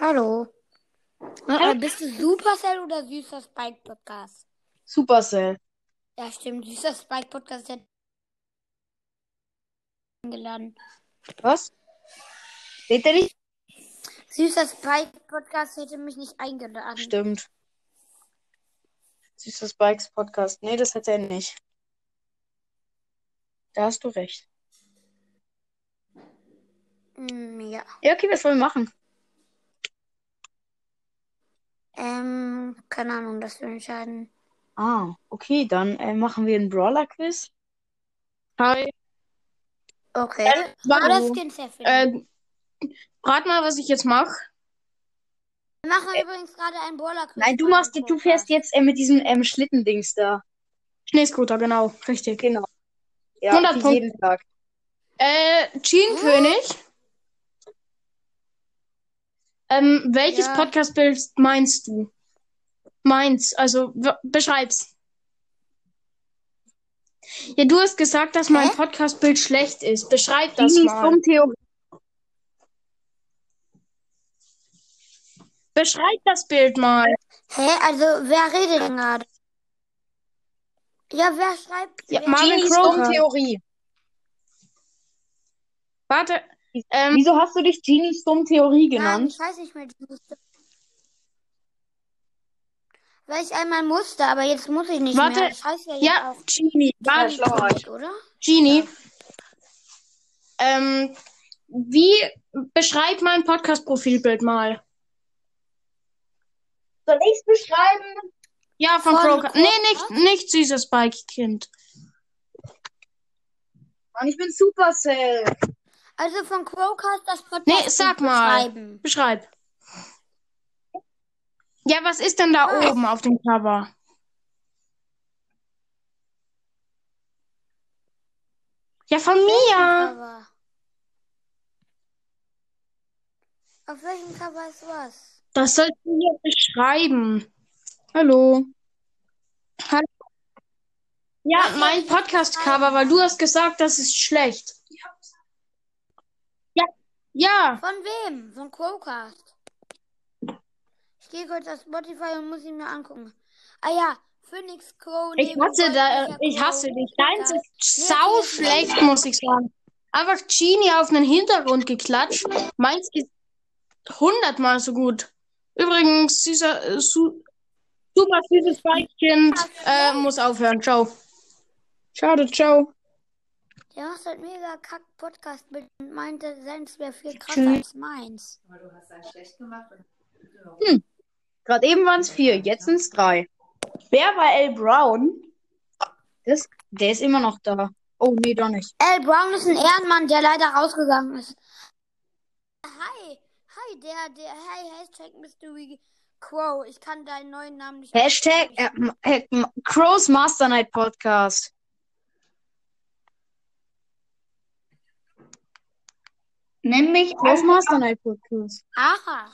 Hallo. Hallo. Hallo. Äh, bist du Supercell oder süßer Spike Podcast? Supercell. Ja, stimmt. Süßer Spike Podcast hat eingeladen. Was? Seht ihr nicht? Süßer Spike Podcast hätte mich nicht eingeladen. Stimmt. Süßer Spikes Podcast. Nee, das hat er nicht. Da hast du recht. Mm, ja. Ja, okay, was wollen wir machen? Ähm, keine Ahnung, das wir entscheiden. Ah, okay, dann äh, machen wir einen Brawler-Quiz. Hi. Okay. Äh, warte. Skins erfinden. Äh, rat mal, was ich jetzt mache. wir machen übrigens gerade einen Brawler Quiz. Nein, du machst, du fährst jetzt äh, mit diesem ähm, Schlittendings da. Schneescooter, genau. Richtig. Genau. Ja, 100 wie Punkte. jeden Tag. Äh, Jean-König. Ähm, welches Ja. Podcast-Bild meinst du? Meins, also beschreib's. Ja, du hast gesagt, dass mein? Podcast-Bild schlecht ist. Beschreib das Teenies mal. Dummtheorie. Beschreib das Bild mal. Hä? Also, wer redet denn gerade? Ja, wer schreibt? Ja, Marvin Teenies Croker. Dummtheorie. Warte. Ähm, Wieso hast du dich Genies Dummtheorie Nein, genannt? ich weiß nicht mehr. Weil ich einmal musste, aber jetzt muss ich nicht Warte. mehr. Das heißt ja ja, auch Genie. Warte, Spike, oder? Genie. Ähm, wie beschreib mein Podcast-Profilbild mal? Soll ich's beschreiben? Ja, von, Von? Nee, nicht, nicht süßes Spike-Kind. Mann, ich bin Supercell. Also von Crowcast das Podcast Nee, sag mal. beschreiben. Beschreib. Ja, was ist denn da Was? oben auf dem Cover? Ja, von mir. Cover. Auf welchem Cover ist was? Das sollst du hier beschreiben. Hallo. Hallo. Ja, mein Podcast-Cover, weil du hast gesagt, das ist schlecht. Ja. Von wem? Von Crowcast. Ich gehe kurz auf Spotify und muss ihn mir angucken. Ah ja, Phoenix Crow. Ich hasse da, Goldbecher ich hasse dich. Deins ist sau schlecht, muss ich sagen. Einfach Genie auf den Hintergrund geklatscht. Meins ist hundertmal so gut. Übrigens, dieser äh, su super süßes Weibchen äh, muss aufhören. Ciao. Schade, ciao. Der macht halt mega kack Podcast mit und meinte, seins wäre viel krasser Tschüss. als meins. Gerade eben waren es vier, jetzt sind es drei. Wer war L. Brown? Das, der ist immer noch da. Oh, nee, doch nicht. Al Brown ist ein Ehrenmann, der leider rausgegangen ist. Hi, hi, der, der, hey, Hashtag Mystery Crow. Ich kann deinen neuen Namen nicht Hashtag äh, äh, Crow's Master Night Podcast. Nenn mich Crow's Master Night Podcast. Aha.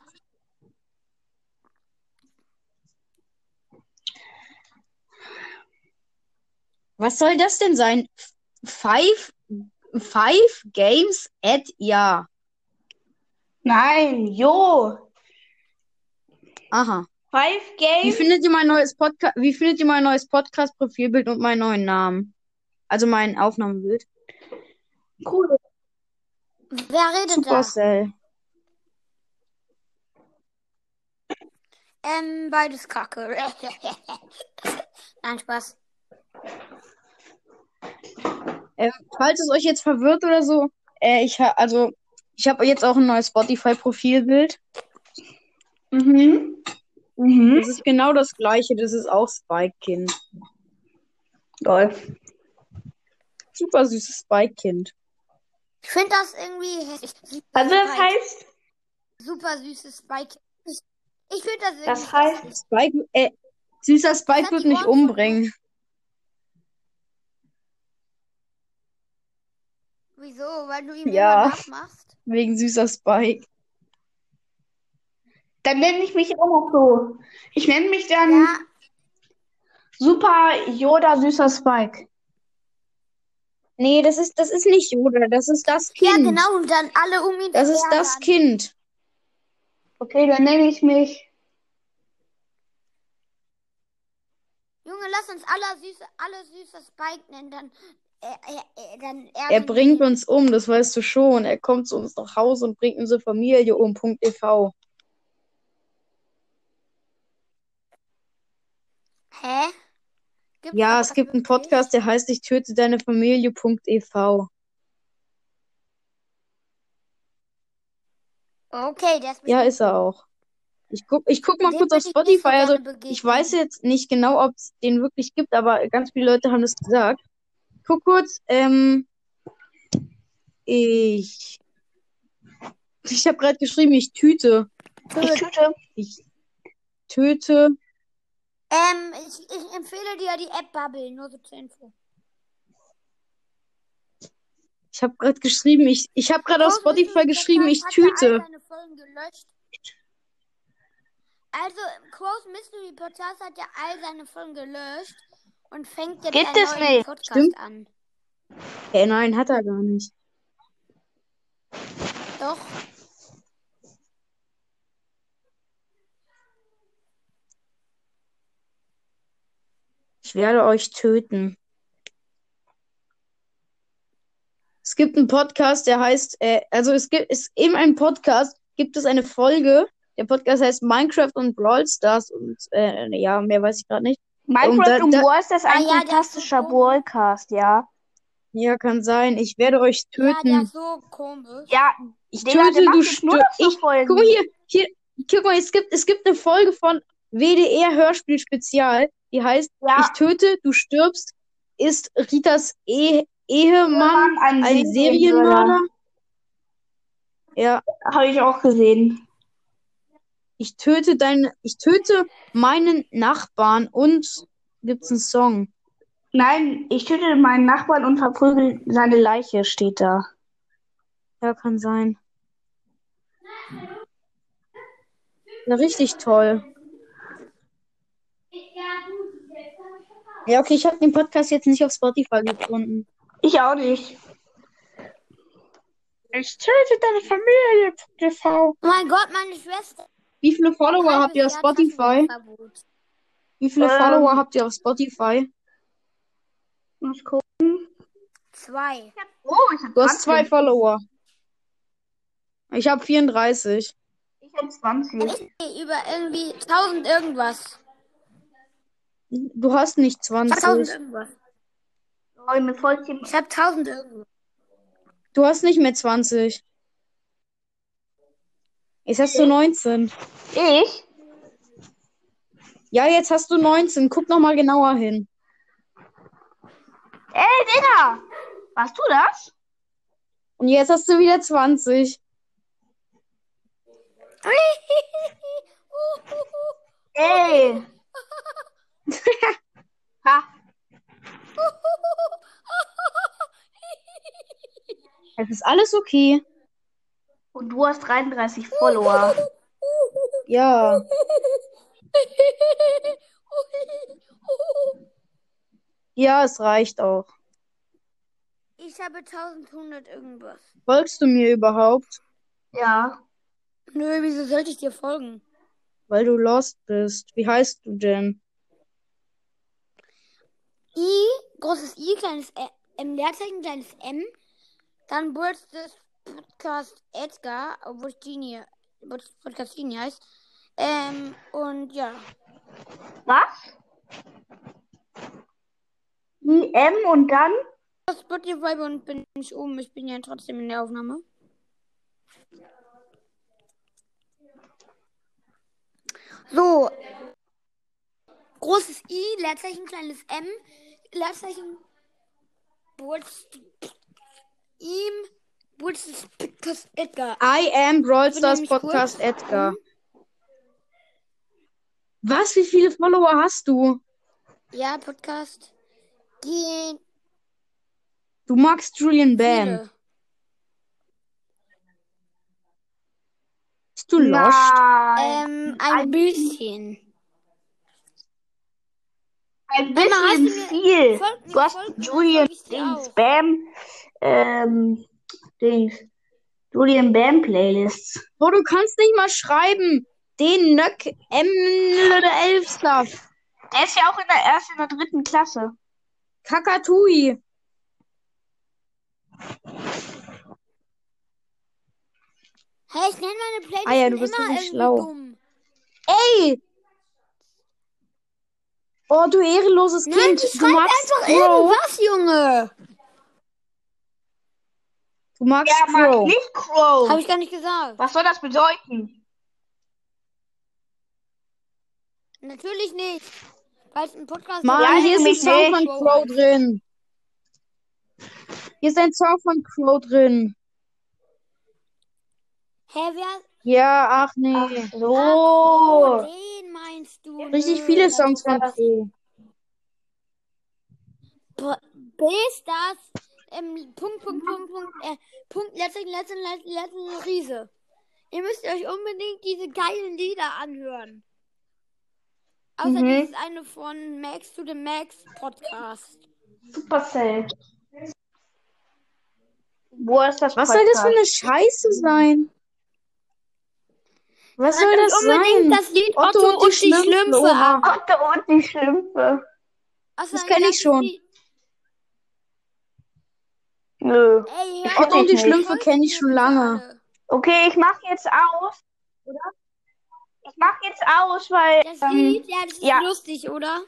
Was soll das denn sein? Five, five Games at Ja. Nein, jo. Aha. Five Wie Games. findet ihr mein neues Podcast? Wie findet ihr mein neues Podcast-Profilbild und meinen neuen Namen? Also mein Aufnahmebild. Cool. Wer redet Supercell. da? Ähm, beides Kacke. Nein, Spaß. Ähm, falls es euch jetzt verwirrt oder so, äh, ich ha also ich habe jetzt auch ein neues Spotify-Profilbild. Mhm. Mhm. Das ist genau das gleiche. Das ist auch Spike-Kind. Toll. Super süßes Spike-Kind. Ich finde das irgendwie hässlich. Super Also das Spike. heißt, Super süßes Spike. Ich, ich finde das irgendwie das heißt, hässlich. Spike, äh, süßer Spike wird mich umbringen. Wieso? Weil du ihm Ja. immer nachmachst? Wegen süßer Spike. dann nenne ich mich auch noch so. Ich nenne mich dann Ja, Super Yoda süßer Spike. Nee, das ist, das ist nicht Yoda, das ist das ja, Kind. genau. Und dann alle um ihn Das ist das. Kind. Okay, dann nenne ich mich. Junge, lass uns alle süße, alle süße Spike nennen, dann, äh, äh, äh, dann Er bringt uns um, das weißt du schon. Er kommt zu uns nach Hause und bringt unsere Familie um. Punkt e .tv. Hä? Gibt's Ja, das es gibt einen? Podcast, der heißt Ich töte deine Familie. Punkt e .ev. Okay, ist Ja, ist er auch. Ich guck, ich guck mal kurz auf ich nicht so Spotify. Also, ich weiß jetzt nicht genau, ob es den wirklich gibt, aber ganz viele Leute haben das gesagt. Guck kurz, ähm, ich, ich habe gerade geschrieben, ich tüte. Ich tüte. Ich töte. Ähm, ich, ich empfehle dir die App Bubble, nur so zur Info. Ich habe gerade geschrieben, ich, ich habe gerade auf Spotify geschrieben, ich tüte. Also, Crow's Mystery Podcast hat ja all seine Folgen gelöscht und fängt jetzt Gibt einen neuen nicht. Podcast Stimmt. an. Hey, nein, hat er gar nicht. Doch. Werde euch töten. Es gibt einen Podcast, der heißt, äh, also es gibt, es in einem Podcast gibt es eine Folge. Der Podcast heißt Minecraft und Brawl Stars und äh, ja, mehr weiß ich gerade nicht. Minecraft da- und da- War ist das Ah ein ja, ist fantastischer. Brawlcast, ja. Ja, kann sein. Ich werde euch Ja, der töten. ist so komisch. Ja, ich Digga, der töte, du stirbst. so Ich, guck mal hier, hier, guck mal, es gibt, es gibt eine Folge von WDR Hörspiel Spezial, die heißt Ja. Ich töte, du stirbst, ist Ritas e Ehemann Mann, ein ein Serienmörder. Ja, Habe ich auch gesehen. ich töte deinen, ich töte meinen Nachbarn und gibt's einen Song. Nein, ich töte meinen Nachbarn und verprügel seine Leiche, steht da. Ja, kann sein. Ja, richtig toll. Ja, okay, ich habe den Podcast jetzt nicht auf Spotify gefunden. Ich auch nicht. Ich töte deine Familie. TV. Oh mein Gott, meine Schwester. Wie viele Follower habt ihr auf Spotify? Wie viele Ähm. Follower habt ihr auf Spotify? Muss gucken. Zwei. Oh, ich habe Du hast zwei Follower. Ich habe 34. Ich habe 20. Ich über irgendwie 1000 irgendwas. Du hast nicht Ich hab 1000 20. irgendwas. Oh, mir folgt jemand. Ich hab 1000 irgendwas. Du hast nicht mehr 20. Jetzt hast du 19. Ich? Ja, jetzt hast du 19. Guck noch mal genauer hin. Ey, Digga! Warst du das? Und jetzt hast du wieder 20. Ey! Ha! Es ist alles okay. Und du hast 33 Follower. Ja. Ja, es reicht auch. Ich habe 1100 irgendwas. Folgst du mir überhaupt? Ja. Nö, wieso sollte ich dir folgen? Weil du lost bist. Wie heißt du denn? I, großes I, kleines M, Leerzeichen, kleines M. Dann Burst des Podcast Edgar, obwohl es Genie, Podcast Genie heißt. Ähm, und ja. Was? IM und dann? Spotify und bin ich oben. Ich bin ja trotzdem in der Aufnahme. So. Großes I, Leerzeichen, kleines M, Leerzeichen, ihm, Burst des Podcast Edgar. I am Brawl Ich bin Stars nämlich Podcast. Edgar. Was? Wie viele Follower hast du? Ja, Podcast. Die Du magst Julian Bam. Bist du lost? Ähm, ein bisschen. Ein bisschen viel. Folgt Du hast Julian Dings. Bam, ähm, Dings. Julian Bam Playlists. Bro, du kannst nicht mal schreiben. Den Nöck M oder Elfstuff. Der ist ja auch in der ersten oder dritten Klasse. Kakatui. Hey, ich nenne meine Playlist Ah ja, du bist immer schlau. dumm. Ey! Oh, du ehrenloses Nein, Kind. du Du schreibst magst einfach Crow. irgendwas, Junge. Du magst Ja, mag Crow. nicht Crow. Habe ich gar nicht gesagt. Was soll das bedeuten? Natürlich nicht. Weil es ein Podcast Mann, Ja, hier ist ein Song von. Crow drin. Hier ist ein Song von Crow drin. Hä, wer? Ja, ach nee. Ach Oh, so. den meinst du? Richtig viele Songs von. B ist das ähm, Punkt, Punkt, Punkt, Punkt, äh, Punkt, letzten, letzten, letzten, letzten Riese. Ihr müsst euch unbedingt diese geilen Lieder anhören. Außer Mhm. dieses eine von Max to the Max Podcast. Supercell. Wo ist das Was soll das für Podcast? eine Scheiße sein? Was soll das unbedingt sein? das Lied Otto Otto, und die und die Schlümpfe, an. Otto und die Schlümpfe. Außer Das ein kenn ich schon. Nö. Ey, Ich hört Otto und die. Schlümpfe kenne ich schon lange. Okay, ich mach jetzt aus. Oder? Ich mach jetzt aus, weil. Das ähm, Lied, ja, das ist ja. lustig, oder?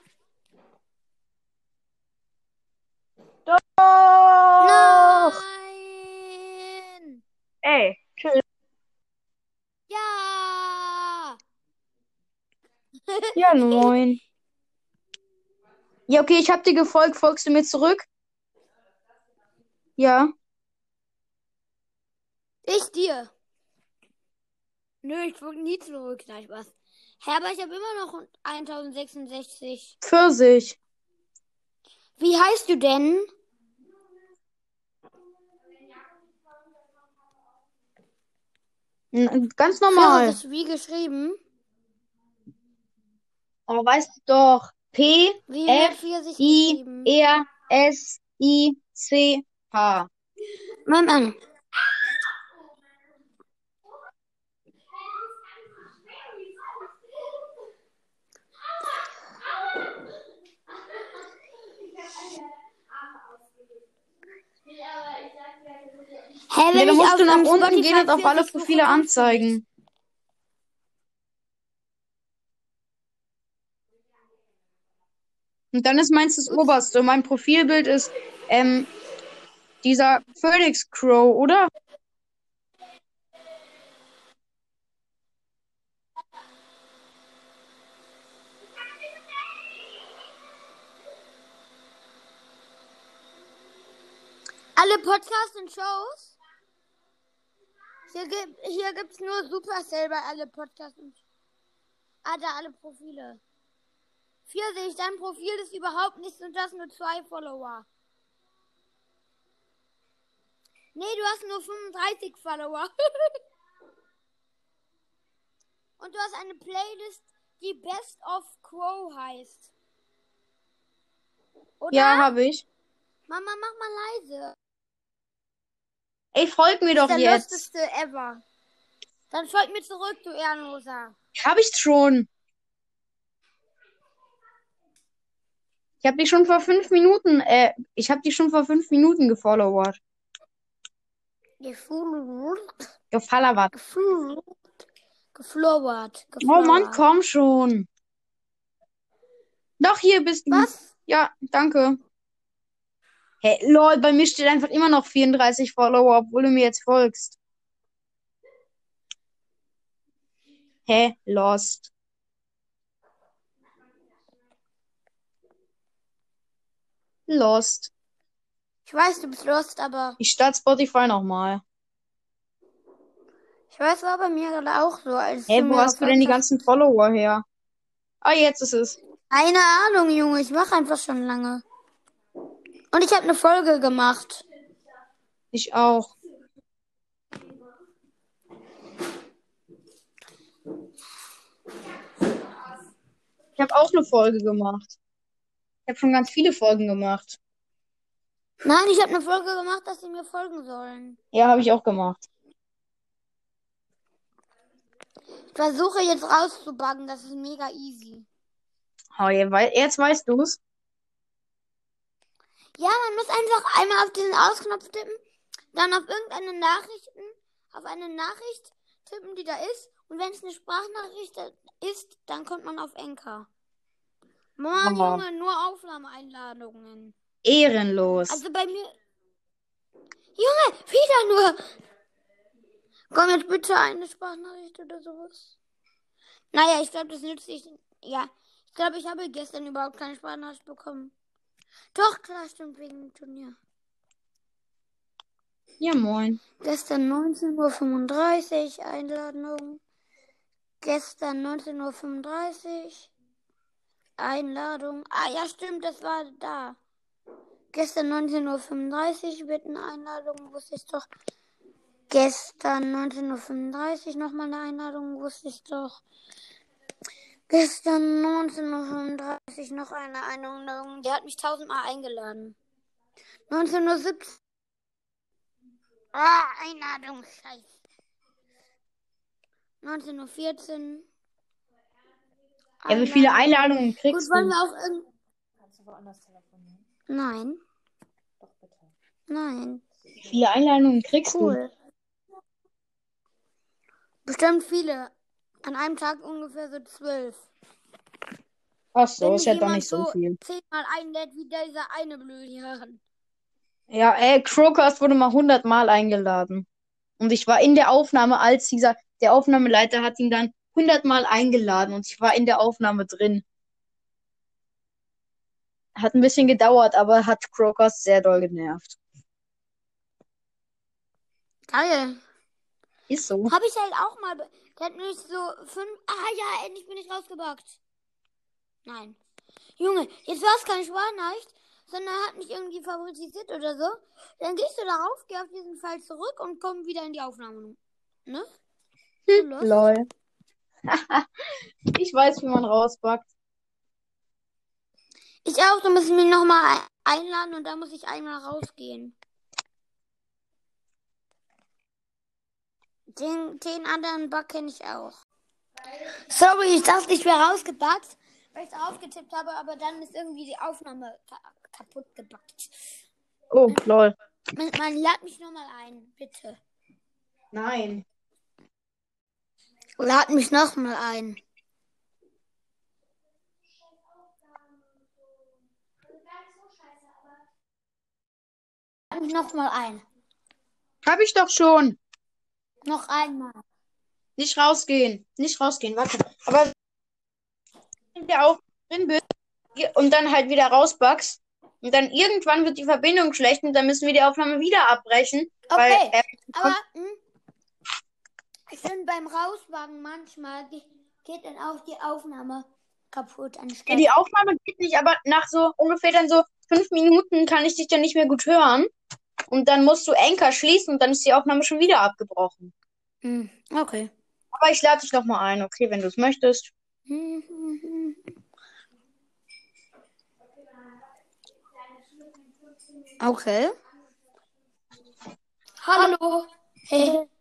Doch. Nein! Ey, tschüss. Ja! Ja, moin. Ja, okay, ich hab dir gefolgt. Folgst du mir zurück? Ja. Ich dir. Nö, ich folge nie zurück. Nein, Spaß. Hä, aber ich habe immer noch 1066. Pfirsich. Wie heißt du denn? N- Ganz Pfirsich normal. ist wie geschrieben? Oh, weißt du doch. P, Wie F, I, geschrieben? R, S, I, C, H. Mann, Mann. Hä, Ja, wenn dann ich musst du nach unten gehen und auf alle Profile anzeigen. Und dann ist meins das oberste. Mein Profilbild ist ähm, dieser Phoenix Crow, oder? Alle Podcasts und Shows? Hier gibt gibt's nur Supercell bei alle Podcasts und Ah, da alle Profile. Vier sehe ich, dein Profil ist überhaupt nichts und du hast nur zwei Follower. Nee, du hast nur 35 Follower. und du hast eine Playlist, die Best of Crow heißt. Oder? Ja, habe ich. Mama, mach mal leise. Ey, folg mir doch der jetzt. lustigste ever. Dann folgt mir zurück, du Ehrenloser. Hab ich schon. Ich hab dich schon vor fünf Minuten, äh, ich hab dich schon vor fünf Minuten gefollowert. Geflowert. Gefallert. Geflowert. Geflowert. Oh Mann, komm schon. Doch, hier bist du. Was? Ja, danke. Hä, lol, bei mir steht einfach immer noch 34 Follower, obwohl du mir jetzt folgst. Hä, lost. Lost. Ich weiß, du bist lost, aber Ich starte Spotify nochmal. ich weiß, war bei mir gerade auch so. Als du wo hast du denn die ganzen Follower her? Ah, jetzt ist es. Keine Ahnung, Junge. Ich mache einfach schon lange. Und ich habe eine Folge gemacht. Ich auch. Ich habe auch eine Folge gemacht. Ich habe schon ganz viele Folgen gemacht. Nein, ich habe eine Folge gemacht, dass sie mir folgen sollen. Ja, habe ich auch gemacht. versuche jetzt rauszubuggen. Das ist mega easy. Oh, jetzt weißt du's. Ja, man muss einfach einmal auf diesen Ausknopf tippen, dann auf irgendeine Nachrichten, auf eine Nachricht tippen, die da ist. Und wenn es eine Sprachnachricht ist, dann kommt man auf Enker. Oh. Junge, nur Aufnahmeeinladungen. Ehrenlos. Also bei mir. Junge, wieder nur. Komm jetzt bitte eine Sprachnachricht oder sowas. Naja, ich glaube, das nützt sich. Ja, ich glaube, ich habe gestern überhaupt keine Sprachnachricht bekommen. Doch, klar, stimmt, wegen dem Turnier. ja, moin. Gestern 19.35 Uhr Einladung. Gestern 19.35 Uhr Einladung. Ah ja, stimmt, das war da. Gestern 19.35 Uhr wird eine Einladung, wusste ich doch. Gestern 19.35 Uhr nochmal eine Einladung, wusste ich doch. Gestern 19.35 Uhr noch eine Einladung. Der hat mich tausendmal eingeladen. 19.17 Uhr. Ah, Einladung, scheiße. 19.14 Uhr. Ja, wie viele Einladungen Gut, kriegst wollen du? wir auch irgend... Kannst du woanders telefonieren? Nein, Doch, bitte. nein. Wie viele Einladungen kriegst du? Cool. Bestimmt viele. An einem Tag ungefähr so zwölf. Ach so, Wenn ist ja doch nicht so viel. zehnmal einlädt, wie dieser eine Blödjahren. Ja, ey, Crocast wurde mal hundertmal eingeladen. Und ich war in der Aufnahme, als dieser, der Aufnahmeleiter hat ihn dann hundertmal eingeladen und ich war in der Aufnahme drin. Hat ein bisschen gedauert, aber hat Crocast sehr doll genervt. Geil. Ist so. Habe ich halt auch mal. Der hat mich so fünf. Ah ja, endlich bin ich rausgebackt. Nein. Junge, jetzt war es keine Sprachnachricht, sondern er hat mich irgendwie favorisiert oder so. Dann gehst du darauf, geh auf diesen Fall zurück und komm wieder in die Aufnahme. Ne? Los. Lol. ich weiß, wie man rausbackt. Ich auch, du musst mich nochmal einladen und dann muss ich einmal rausgehen. Den, den anderen Bug kenne ich auch. Sorry, ich dachte, ich wäre rausgebackt, weil ich aufgetippt habe, aber dann ist irgendwie die Aufnahme ka kaputt gebackt. Oh, lol. Man, man lad mich nochmal ein, bitte. Nein. Lad mich nochmal ein. Lad mich nochmal ein. Hab ich doch schon. Noch einmal. Nicht rausgehen. Nicht rausgehen, warte. Aber wenn du auch drin bist und dann halt wieder rausbackst und dann irgendwann wird die Verbindung schlecht und dann müssen wir die Aufnahme wieder abbrechen. Weil, Okay, äh, aber hm, ich finde beim Rauswagen manchmal ge geht dann auch die Aufnahme kaputt anstatt. die Aufnahme geht nicht, aber nach so ungefähr dann so fünf Minuten kann ich dich dann nicht mehr gut hören. Und dann musst du Anchor schließen und dann ist die Aufnahme schon wieder abgebrochen. Hm, okay. Aber ich lade dich noch mal ein, okay, wenn du es möchtest. Okay. Hallo. Hey.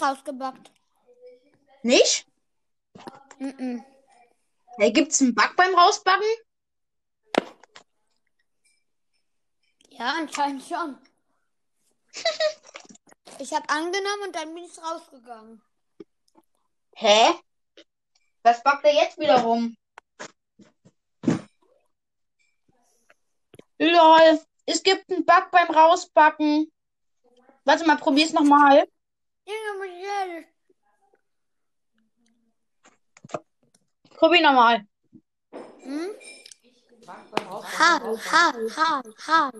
Rausgebackt. Nicht? Mhm. Hey, gibt's einen Bug beim Rausbacken? Ja, anscheinend schon. ich habe angenommen und dann bin ich rausgegangen. Hä? Was backt er jetzt wiederum? Lol, es gibt einen Bug beim Rausbacken. Warte mal, probier's nochmal. Junge, Michelle. Probier nochmal. Hm? Hi, hi, hi, hi.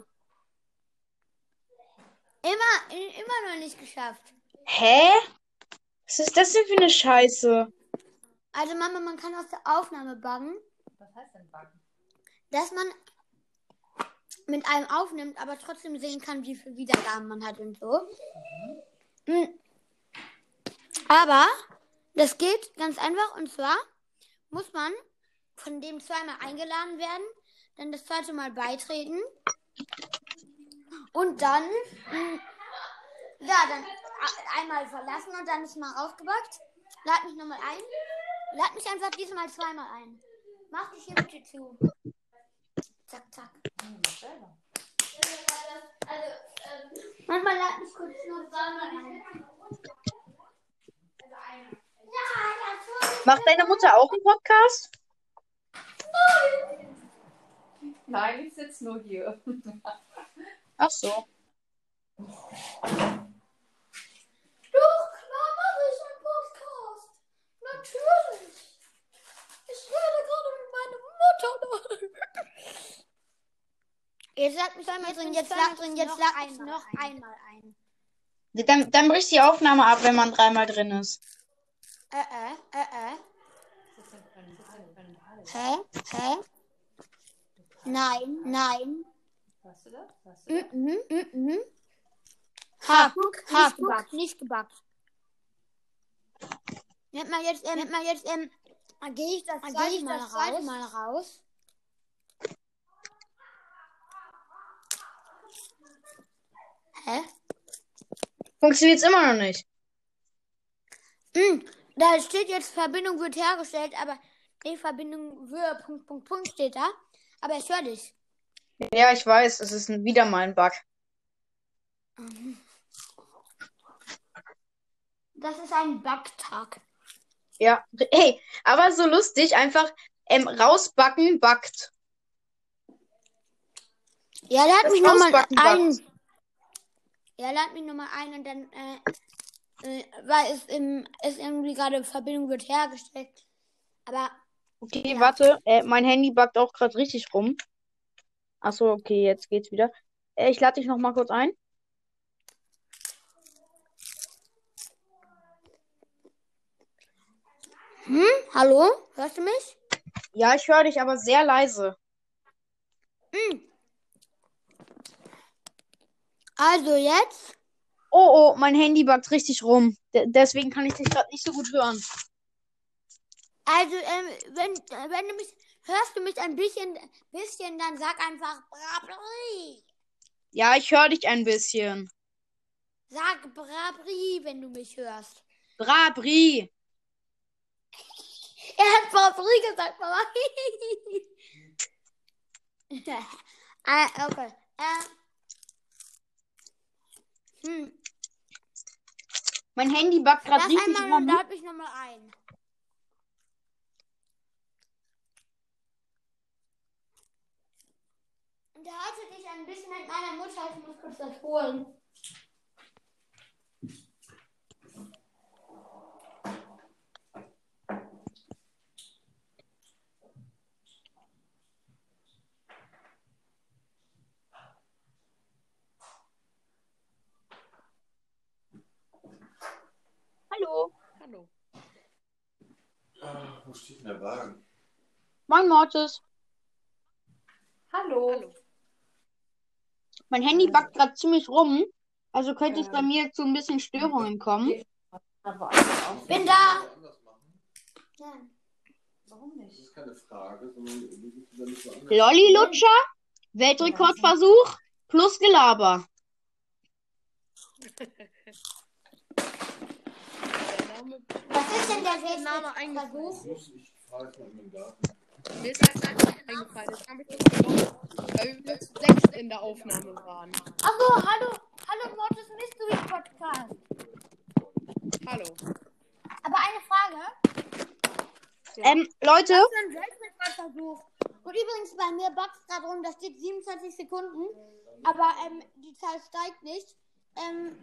Immer, immer noch nicht geschafft. Hä? Was ist das denn für eine Scheiße? Also Mama, man kann aus der Aufnahme buggen, Was heißt denn Backen? dass man mit einem aufnimmt, aber trotzdem sehen kann, wie viele Wiedergaben man hat und so. Hm. Aber das geht ganz einfach und zwar muss man von dem zweimal eingeladen werden, dann das zweite Mal beitreten und dann ja, dann einmal verlassen und dann ist mal rausgebackt. Lad mich nochmal ein. Lad mich einfach diesmal zweimal ein. Mach die Tür zu. Zack, zack. Manchmal lad mich kurz nur zweimal ein. Macht deine Mutter auch einen Podcast? Nein, ich sitze nur hier. Ach so. Doch, klar mache ich einen Podcast. Natürlich. Ich rede gerade mit meiner Mutter. Jetzt lag mich einmal drin, jetzt lag drin, jetzt lag ich noch einmal ein. Dann, dann bricht die Aufnahme ab, wenn man dreimal drin ist. Äh, äh, äh, äh. Hä? Hä? Nein, nein. Hörst du das? Hörst du das? Mhm, mhm, mhm. Gebackt, nicht gebackt. Nennt man jetzt, ähm, nennt man jetzt, ähm, gehe ich das zweite ich Mal, das raus, mal raus. Hä? Funktioniert's immer noch nicht. Hm, da steht jetzt, Verbindung wird hergestellt, aber die Verbindung wird, Punkt, Punkt, Punkt steht da. Aber ich höre dich. Ja, ich weiß, es ist wieder mal ein Bug. Das ist ein Backtag. Ja. Hey, aber so lustig, einfach ähm, rausbacken, backt. Ja, lad mich nochmal ein. Ja, lad mich nochmal ein und dann, äh, weil es im, es irgendwie gerade Verbindung wird hergestellt. Aber Okay, warte, äh, mein Handy backt auch gerade richtig rum. Ach so, okay, jetzt geht's wieder. Äh, ich lade dich noch mal kurz ein. Hm? Hallo? Hörst du mich? Ja, ich höre dich, aber sehr leise. Hm. Also jetzt? Oh, oh, mein Handy backt richtig rum. De deswegen kann ich dich gerade nicht so gut hören. Also, ähm, wenn, äh, wenn du mich, hörst du mich ein bisschen, bisschen, dann sag einfach Brabri. Ja, ich höre dich ein bisschen. Sag Brabri, wenn du mich hörst. Brabri. Er hat Brabri gesagt, Mama. ah, okay. Äh, hm. Mein Handy backt gerade richtig einmal und rum. lad mich nochmal ein. Unterhalte dich ein bisschen mit meiner Mutter. Ich muss kurz das holen. Hallo. Hallo. Ah, wo steht denn der Wagen? Moin, Mortis. Hallo. Hallo. Mein Handy backt gerade ziemlich rum. Also könnte es bei mir zu ein bisschen Störungen kommen. Bin da. Anders machen? Nein. Warum Das nicht? ist keine Frage, sondern du bist ja nicht so anders. Lolli-Lutscher, Weltrekordversuch plus Gelaber. Was ist denn der Name Weltrekordversuch? Ich, jetzt mal in den Garten. mir ist das eingefallen. Das habe ich nicht genommen, weil wir zu sechs in der Aufnahme waren. Achso, hallo. Hallo, Mortis Mystery Podcast. Hallo. Aber eine Frage. Ähm, Leute, Weltrekordversuch? Und übrigens, bei mir boxt gerade rum, da steht 27 Sekunden. Aber ähm, die Zahl steigt nicht. Ähm,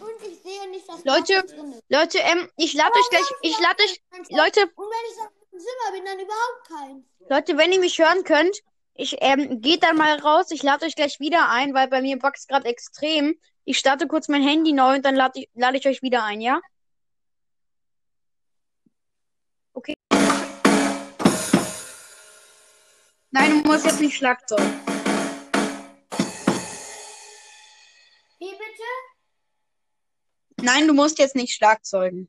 und ich sehe nicht, dass Leute. Leute, ähm, ich lade euch gleich, ich lade euch, Leute, Und wenn ich im Zimmer bin, dann überhaupt keins. Leute, wenn ihr mich hören könnt, ich, ähm, geht dann mal raus. Ich lade euch gleich wieder ein, weil bei mir buggt gerade extrem. Ich starte kurz mein Handy neu und dann lade ich, lade ich euch wieder ein, ja? Okay. Nein, du musst jetzt nicht Schlagzeug. Nein, du musst jetzt nicht Schlagzeugen.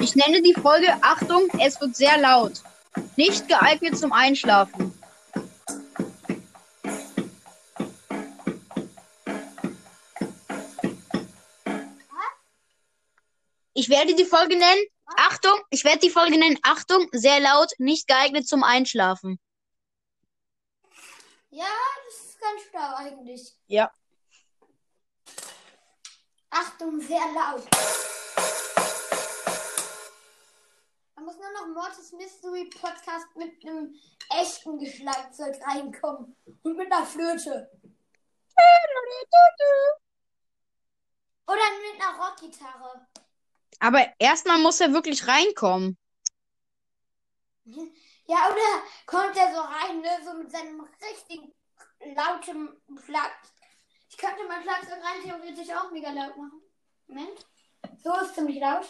Ich nenne die Folge Achtung, es wird sehr laut. Nicht geeignet zum Einschlafen. Ich werde die Folge nennen. Achtung, ich werde die Folge nennen. Achtung, sehr laut, nicht geeignet zum Einschlafen. Ja, das ist ganz schlau eigentlich. Ja. Achtung, sehr laut. Da muss nur noch Mortis Mystery Podcast mit einem echten Schlagzeug reinkommen. Und mit einer Flöte. Oder mit einer Rockgitarre. Aber erstmal muss er wirklich reinkommen. Ja, oder kommt er so rein, ne, so mit seinem richtigen lauten Schlag. Ich könnte mein Schlagzeug rein theoretisch auch mega laut machen. Moment. So ist ziemlich laut.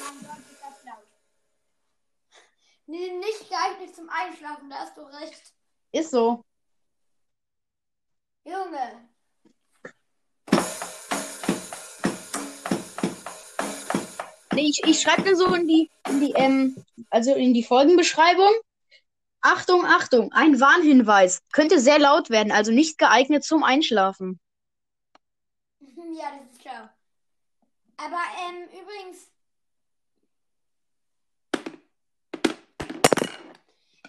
Mein Gott, ist das laut. Nee, nicht geeignet zum Einschlafen, da hast du recht. Ist so. Junge. Nee, ich, ich schreibe mir so in die, in die, ähm, also in die Folgenbeschreibung. Achtung, Achtung, ein Warnhinweis. Könnte sehr laut werden, also nicht geeignet zum Einschlafen. Ja, das ist klar. Aber ähm, übrigens.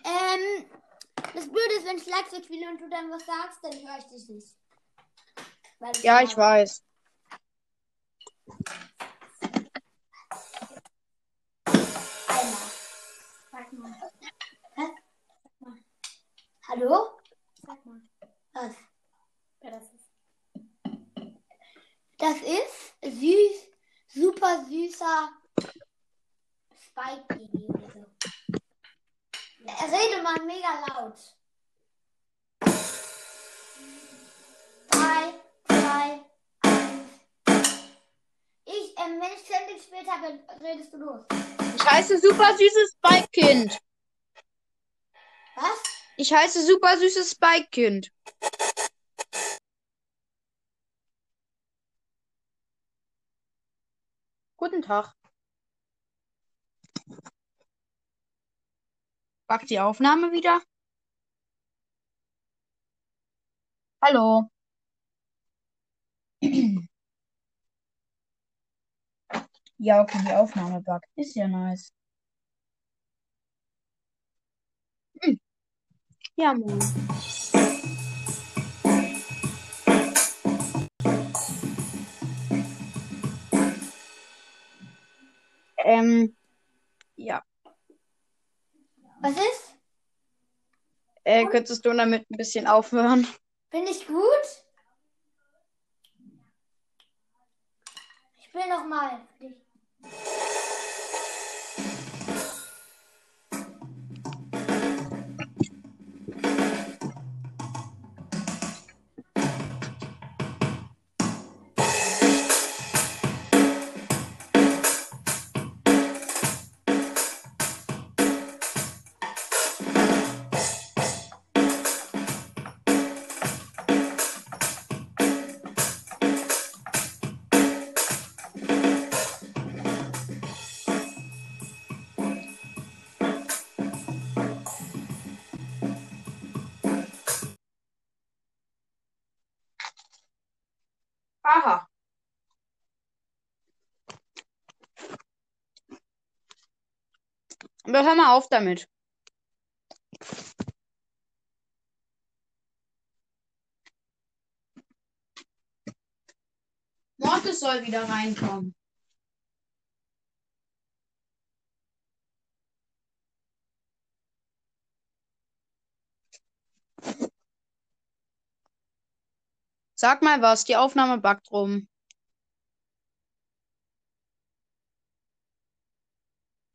Ähm, das Blöde ist, wenn ich Schlagzeug spiele und du dann was sagst, dann höre ich dich nicht. Ja, ich weiß. Hallo? Sag mal. Was? Wer das ist. Das ist süß, super süßer Spike Baby oder so. Er redet mal mega laut. Drei, zwei, eins. Ich, ähm, wenn ich Sandwich gespielt habe, redest du los. Ich heiße super süßes Spike-Kind. Was? Ich heiße super süßes Spike-Kind. Guten Tag. Backt die Aufnahme wieder? Hallo. Ja, okay, die Aufnahme backt. Ist ja nice. Ja, Mann. Ähm, ja. Was ist? Äh, könntest du damit ein bisschen aufhören? Bin ich gut? Ich will noch hör mal auf damit. Mortis soll wieder reinkommen. Sag mal was, die Aufnahme backt rum.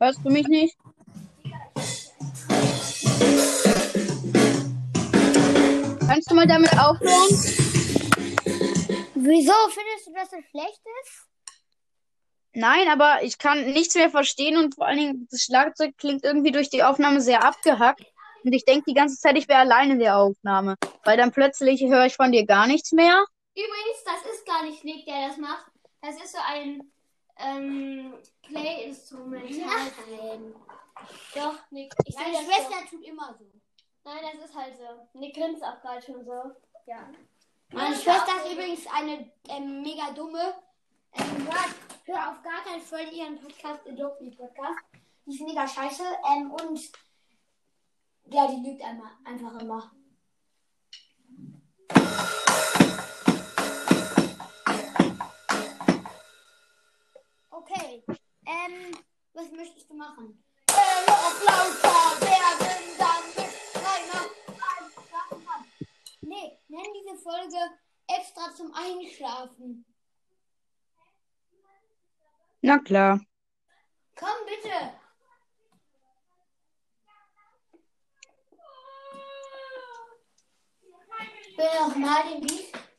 Hörst du mich nicht? Kannst du mal damit aufhören? Wieso findest du, dass es schlecht ist? Nein, aber ich kann nichts mehr verstehen und vor allen Dingen das Schlagzeug klingt irgendwie durch die Aufnahme sehr abgehackt. Und ich denke die ganze Zeit, ich wäre allein in der Aufnahme. Weil dann plötzlich höre ich von dir gar nichts mehr. Übrigens, das ist gar nicht Nick, der das macht. Das ist so ein ähm, Play-Instrumental. Doch, Nick. Ich Meine das Schwester tut immer so. so. Nein, das ist halt so. Nick grinst auch gerade schon so. Ja. Meine Schwester ist übrigens eine ähm, mega dumme. Ähm, hört, hör auf gar keinen Fall ihren Podcast, Adobe Podcast. Die ist mega scheiße. Ähm, und ja, die lügt einmal, einfach immer. Okay. Ähm, was möchtest du machen? Äh, noch lauter werden, damit keiner einschlafen kann. Nee, nenn diese Folge extra zum Einschlafen. Na klar. Komm bitte. Will noch mal den Beat?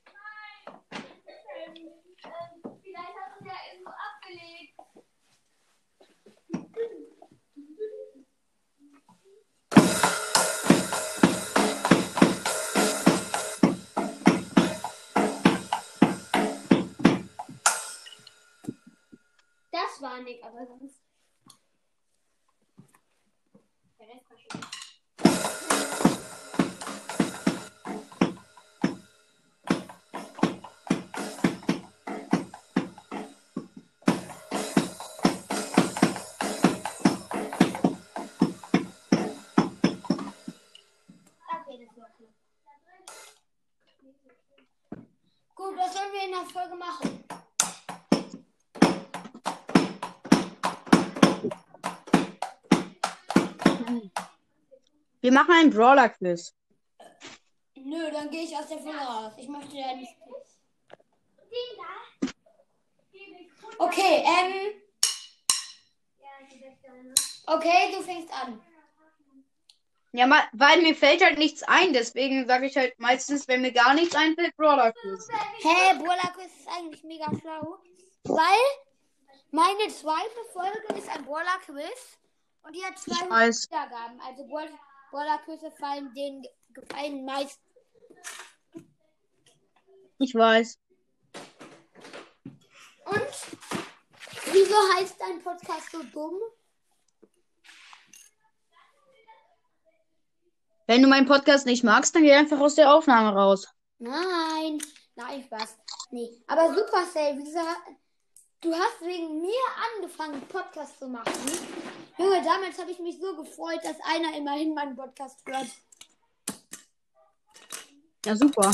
Das war aber sonst. Gut, was sollen wir in der Folge machen? Wir machen einen Brawler-Quiz. Nö, dann gehe ich aus der Folge raus. Ich möchte ja nicht. Okay, ähm. Okay, du fängst an. Ja, weil mir fällt halt nichts ein, deswegen sage ich halt meistens, wenn mir gar nichts einfällt, Brawler Quiz. Hä, Brawler Quiz ist eigentlich mega schlau. Weil meine zweite Folge ist ein Brawler Quiz und die hat Ich 200 weiß. Wiedergaben. Also Brawl- Brawler Quizze fallen denen gefallen meist. Ich weiß. Und wieso heißt dein Podcast so dumm? Wenn du meinen Podcast nicht magst, dann geh einfach aus der Aufnahme raus. Nein, nein, Spaß. Nee, aber Supercell, wie gesagt, du hast wegen mir angefangen, Podcast zu machen. Junge, damals habe ich mich so gefreut, dass einer immerhin meinen Podcast hört. Ja, super.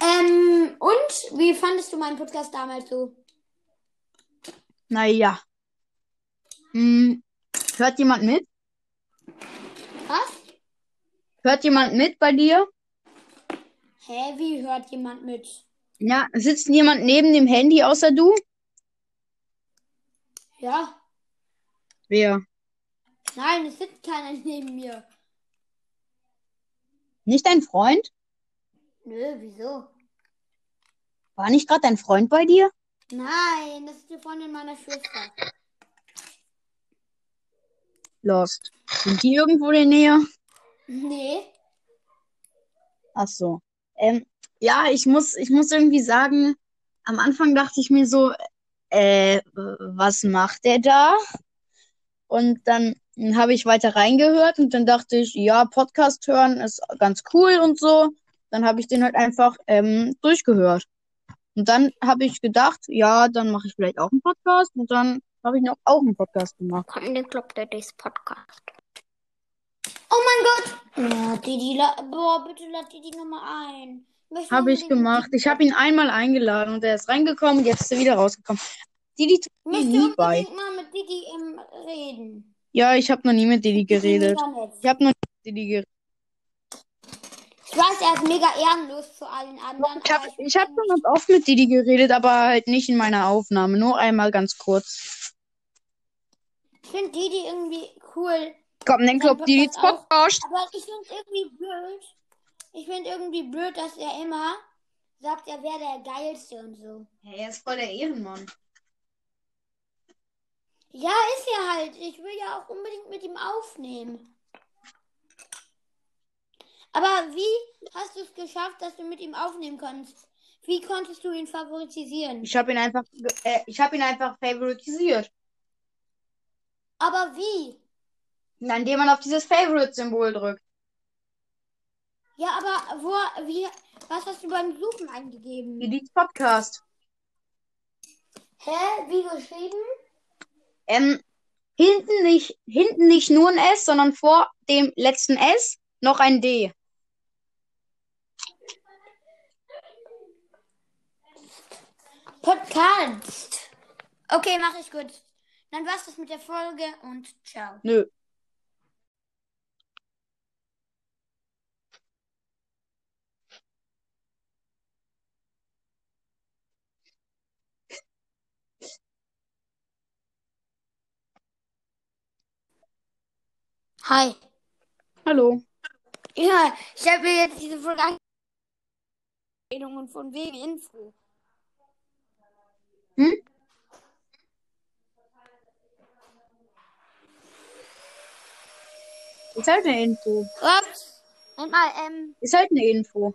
Ähm, und wie fandest du meinen Podcast damals so? Naja. Hm, hört jemand mit? Was? Hört jemand mit bei dir? Hä, wie hört jemand mit? Ja, sitzt jemand neben dem Handy außer du? Ja? Wer? Nein, es sitzt keiner neben mir. Nicht dein Freund? Nö, wieso? War nicht gerade dein Freund bei dir? Nein, das ist die Freundin meiner Schwester. Lost. Sind die irgendwo in der Nähe? Nee. Ach so. Ähm, ja, ich muss, ich muss irgendwie sagen, am Anfang dachte ich mir so, äh, was macht der da? Und dann habe ich weiter reingehört und dann dachte ich, ja, Podcast hören ist ganz cool und so. Dann habe ich den halt einfach ähm, durchgehört. Und dann habe ich gedacht, ja, dann mache ich vielleicht auch einen Podcast und dann habe ich noch auch einen Podcast gemacht. Komm in den Club Daddy's Podcast. Oh mein Gott! Ja, Didi, la boah, bitte lad Didi nochmal ein. Habe ich gemacht. Ich habe ihn einmal eingeladen und er ist reingekommen und jetzt ist er wieder rausgekommen. Didi tut mir möchte nie bei. mal mit Didi ähm, reden. Ja, ich habe noch nie mit Didi geredet. Ich habe noch nie mit Didi geredet. Ich weiß, er ist mega ehrenlos zu allen anderen. Ich habe ich hab schon ganz oft mit Didi geredet, aber halt nicht in meiner Aufnahme. Nur einmal ganz kurz. ich finde Didi irgendwie cool. Komm, dann Podcast Didis. Podcast. Aber ich finde irgendwie blöd. Ich finde irgendwie blöd, dass er immer sagt, er wäre der Geilste und so. Hey, er ist voll der Ehrenmann. Ja, ist er halt. Ich will ja auch unbedingt mit ihm aufnehmen. Aber wie hast du es geschafft, dass du mit ihm aufnehmen kannst? Wie konntest du ihn favoritisieren? Ich habe ihn einfach, äh, ich habe ihn einfach favoritisiert. Aber wie? Indem man auf dieses Favorite-Symbol drückt. Ja, aber wo, wie, was hast du beim Suchen eingegeben? Elite Podcast. Hä? Wie geschrieben? Ähm, hinten nicht, hinten nicht nur ein S, sondern vor dem letzten S noch ein D. Podcast. Okay, mache ich gut. Dann war's das mit der Folge und ciao. Nö. Hi. Hallo. Ja, ich habe mir jetzt diese Folge Empfehlungen von wegen Info. Hm? Ist halt eine Info. Ups. Und mal, ähm, Ist halt eine Info.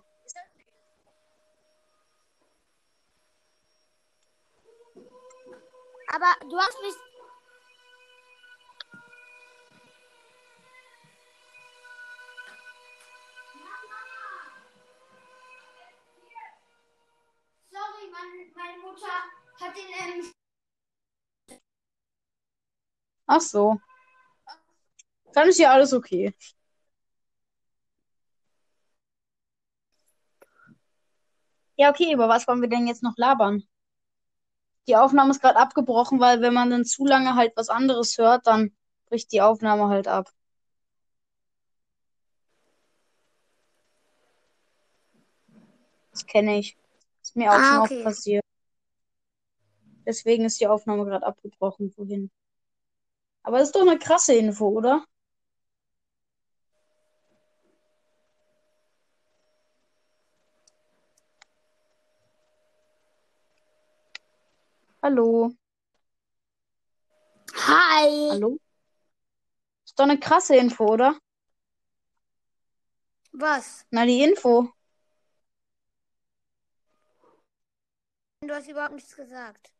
aber du hast mich. Ach so. Dann ist ja alles okay. Ja, okay, über was wollen wir denn jetzt noch labern? Die Aufnahme ist gerade abgebrochen, weil wenn man dann zu lange halt was anderes hört, dann bricht die Aufnahme halt ab. Das kenne ich. Ist mir auch Ah, schon okay. oft passiert. Deswegen ist die Aufnahme gerade abgebrochen. Wohin? Aber das ist doch eine krasse Info, oder? Hallo. Hi. Hallo? Ist doch eine krasse Info, oder? Was? Na, die Info. Du hast überhaupt nichts gesagt.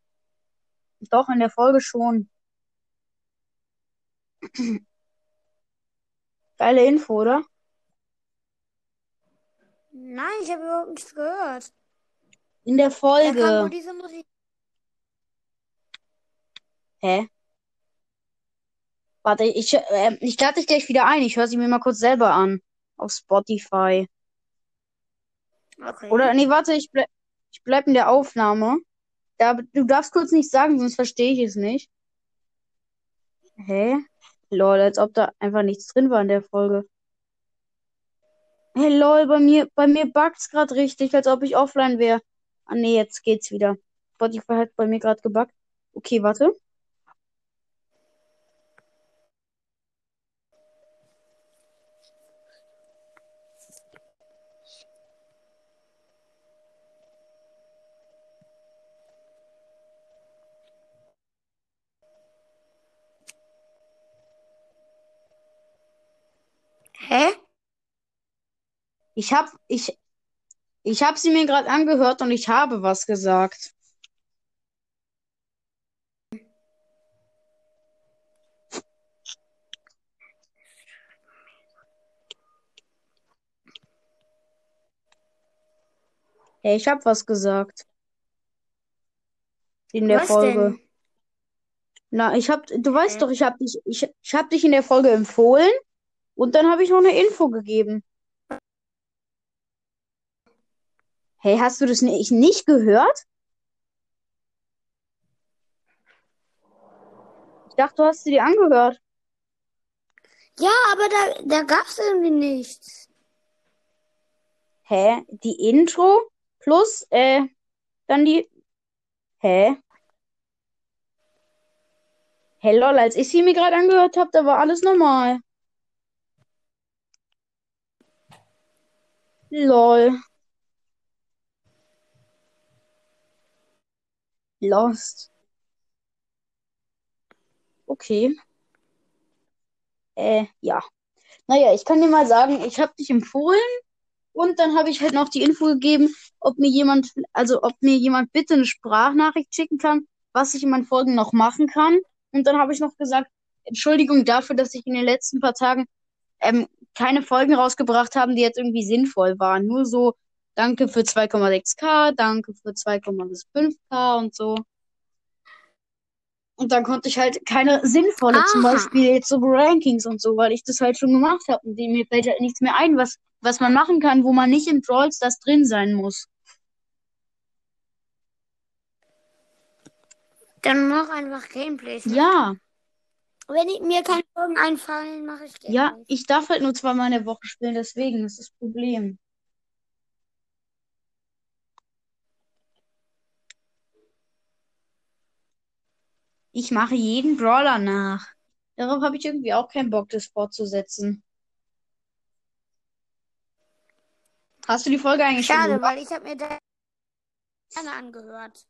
Doch, in der Folge schon. Geile Info, oder? Nein, ich habe überhaupt nichts gehört. In der Da kam nur Folge. diese Musik. Hä? Warte, ich, äh, ich lade dich gleich wieder ein. Ich höre sie mir mal kurz selber an. Auf Spotify. Okay. Oder, nee, warte, ich, bleib, ich bleib in der Aufnahme. Da, du darfst kurz nicht sagen, sonst verstehe ich es nicht. Hä? Lol, als ob da einfach nichts drin war in der Folge. Hey, lol, bei mir, bei mir bugt's gerade richtig, als ob ich offline wäre. Ah, nee, jetzt geht's wieder. Spotify hat bei mir gerade gebuggt. Okay, warte. Hä? Ich hab, ich, ich hab sie mir gerade angehört und ich habe was gesagt. Hey, ich hab was gesagt. In der Was Folge. denn? Na, ich hab, du weißt Hä? doch, ich hab dich, ich, ich hab dich in der Folge empfohlen und dann habe ich noch eine Info gegeben. Hey, hast du das nicht, nicht gehört? Ich dachte, du hast sie dir angehört. Ja, aber da, da gab's irgendwie nichts. Hä? Die Intro plus, äh, dann die. Hä? Hä, lol, als ich sie mir gerade angehört habe, da war alles normal. Lol. Lost. Okay. Äh, ja. Naja, ich kann dir mal sagen, ich habe dich empfohlen Und dann habe ich halt noch die Info gegeben, ob mir jemand, also ob mir jemand bitte eine Sprachnachricht schicken kann, was ich in meinen Folgen noch machen kann. Und dann habe ich noch gesagt, Entschuldigung dafür, dass ich in den letzten paar Tagen ähm, keine Folgen rausgebracht habe, die jetzt irgendwie sinnvoll waren. Nur so, danke für 2,6k, danke für 2,5k und so. Und dann konnte ich halt keine sinnvolle, zum Aha. Beispiel jetzt so Rankings und so, weil ich das halt schon gemacht habe. Und mir fällt halt nichts mehr ein, was, was man machen kann, wo man nicht im Brawl Stars drin sein muss. Dann mach einfach Gameplays. Ja, Wenn ich, mir keine Folgen einfallen, mache ich Gameplays. ja, ich darf halt nur zweimal in der Woche spielen, deswegen ist das Problem. Ich mache jeden Brawler nach. Darauf habe ich irgendwie auch keinen Bock, das fortzusetzen. Hast du die Folge eigentlich schon Schade, weil ich habe mir da gerne angehört.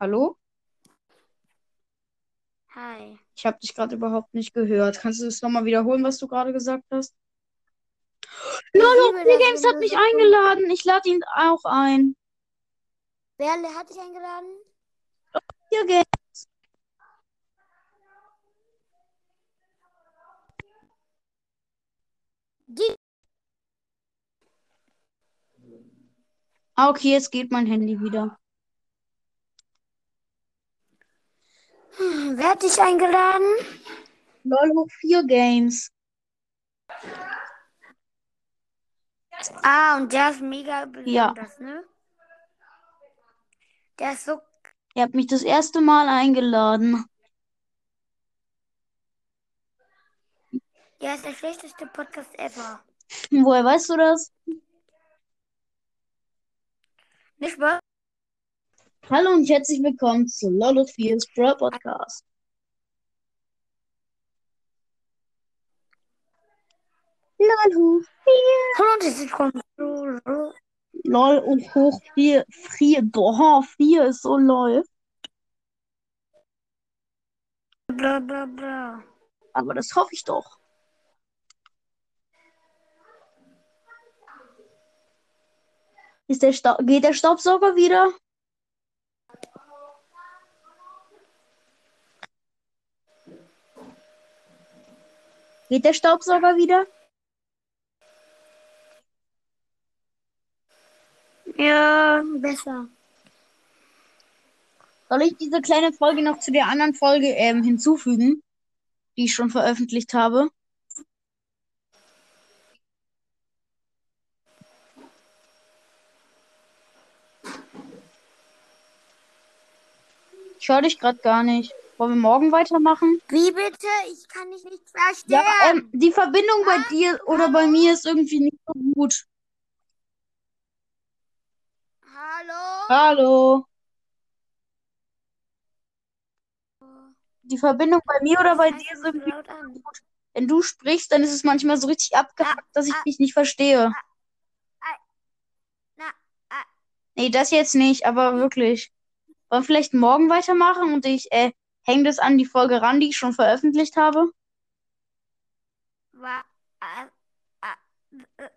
Hallo? Hi. Ich habe dich gerade überhaupt nicht gehört. Kannst du das nochmal wiederholen, was du gerade gesagt hast? Lolo, das, Games hat mich so- eingeladen. Ich lade ihn auch ein. Wer hat dich eingeladen? Hier Games. Ah, okay, jetzt geht mein Handy wieder. Hm, Wer hat dich eingeladen? Lolo, vier Games. Ah, und der ist mega Ja. besonders, ne? Der ist so. Ihr habt mich das erste Mal eingeladen. Der ist der schlechteste Podcast ever. Woher weißt du das? Nicht wahr? Hallo und herzlich willkommen zu Lolo 4's Brawl Podcast. Lolo 4. Hallo und herzlich willkommen zu. LOL und hoch 4. 4. Boah, 4 ist so lol. Bla bla bla. Aber das hoffe ich doch. Ist der Sta geht der Staubsauger wieder? Geht der Staubsauger wieder? Ja, besser. Soll ich diese kleine Folge noch zu der anderen Folge ähm, hinzufügen, die ich schon veröffentlicht habe? Ich höre dich gerade gar nicht. Wollen wir morgen weitermachen? Wie bitte? Ich kann dich nicht verstehen. Ja, ähm, die Verbindung bei dir oder bei mir ist irgendwie nicht so gut. Hallo? Hallo. Die Verbindung bei mir oder bei dir ist irgendwie laut an. gut. Wenn du sprichst, dann ist es manchmal so richtig abgehackt, dass ich dich nicht verstehe. Ah, Nee, das jetzt nicht, aber wirklich. Wollen wir vielleicht morgen weitermachen und ich äh, hänge das an die Folge ran, die ich schon veröffentlicht habe? wa, äh,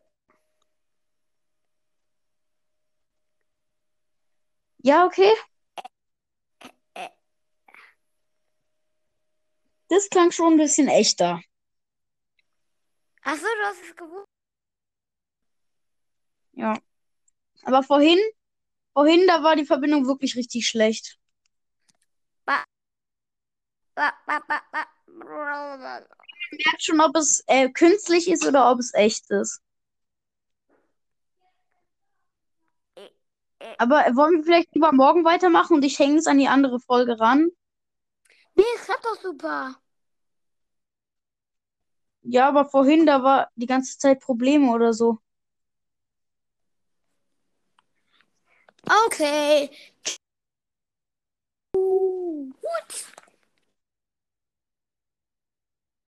Ja, okay. äh. Das klang schon ein bisschen echter. Achso, du hast es gewusst. Ja. Aber vorhin, vorhin, da war die Verbindung wirklich richtig schlecht. Ba. Merkt schon, ob es äh, künstlich ist oder ob es echt ist. Aber äh, wollen wir vielleicht lieber morgen weitermachen und ich hänge es an die andere Folge ran? Nee, es klappt doch super. Ja, aber vorhin, da war die ganze Zeit Probleme oder so. Okay. Gut.